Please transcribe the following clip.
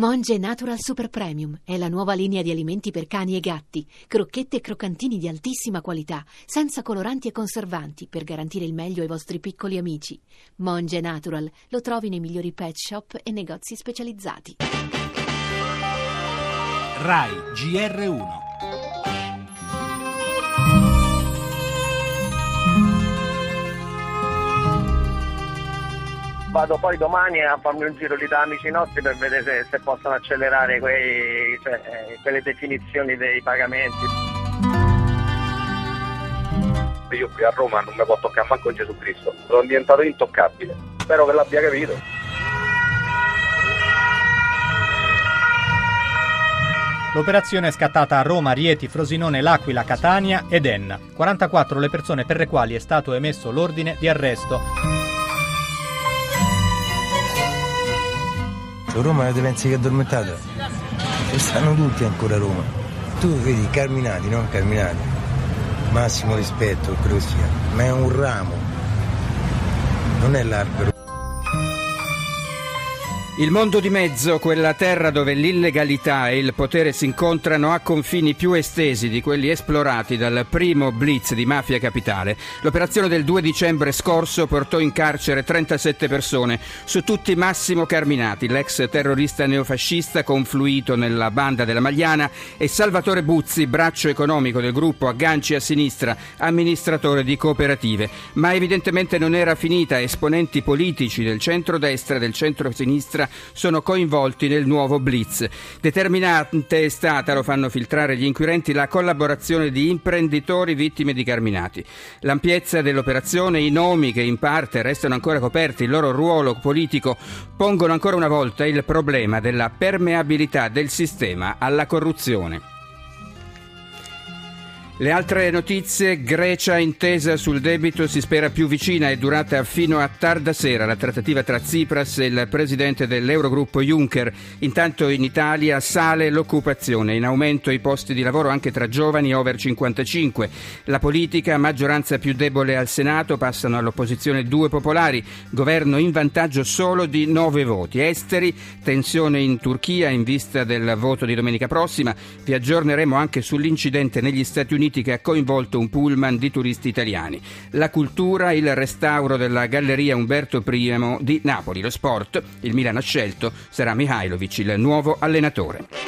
Monge Natural Super Premium è la nuova linea di alimenti per cani e gatti, crocchette e croccantini di altissima qualità, senza coloranti e conservanti, per garantire il meglio ai vostri piccoli amici. Monge Natural lo trovi nei migliori pet shop e negozi specializzati. RAI GR1 vado poi domani a farmi un giro lì da amici nostri per vedere se, se possono accelerare quei, cioè, eh, quelle definizioni dei pagamenti. Io qui a Roma non mi può toccare manco Gesù Cristo, sono diventato intoccabile. Spero che l'abbia capito. L'operazione è scattata a Roma, Rieti, Frosinone, L'Aquila, Catania ed Enna. 44 le persone per le quali è stato emesso l'ordine di arresto. Roma te pensi che è addormentata? Ci stanno tutti ancora a Roma. Tu vedi Carminati, no? Carminati. Massimo rispetto, credo sia. Ma è un ramo. Non è l'albero. Il mondo di mezzo, quella terra dove l'illegalità e il potere si incontrano, ha confini più estesi di quelli esplorati dal primo blitz di Mafia Capitale. L'operazione del 2 dicembre scorso portò in carcere 37 persone, su tutti Massimo Carminati, l'ex terrorista neofascista confluito nella banda della Magliana, e Salvatore Buzzi, braccio economico del gruppo Agganci a sinistra, amministratore di cooperative. Ma evidentemente non era finita, esponenti politici del centro-destra e del centro-sinistra sono coinvolti nel nuovo blitz. Determinante è stata, lo fanno filtrare gli inquirenti, la collaborazione di imprenditori vittime di Carminati. L'ampiezza dell'operazione, i nomi che in parte restano ancora coperti, il loro ruolo politico, pongono ancora una volta il problema della permeabilità del sistema alla corruzione. Le altre notizie, Grecia intesa sul debito si spera più vicina, è durata fino a tarda sera la trattativa tra Tsipras e il presidente dell'Eurogruppo Juncker. Intanto in Italia sale l'occupazione, in aumento i posti di lavoro anche tra giovani over 55. La politica, maggioranza più debole al Senato, passano all'opposizione due popolari, governo in vantaggio solo di nove voti. Esteri, tensione in Turchia in vista del voto di domenica prossima. Vi aggiorneremo anche sull'incidente negli Stati Uniti che ha coinvolto un pullman di turisti italiani. La cultura, il restauro della Galleria Umberto I di Napoli. Lo sport, il Milano ha scelto, sarà Mihailovic il nuovo allenatore.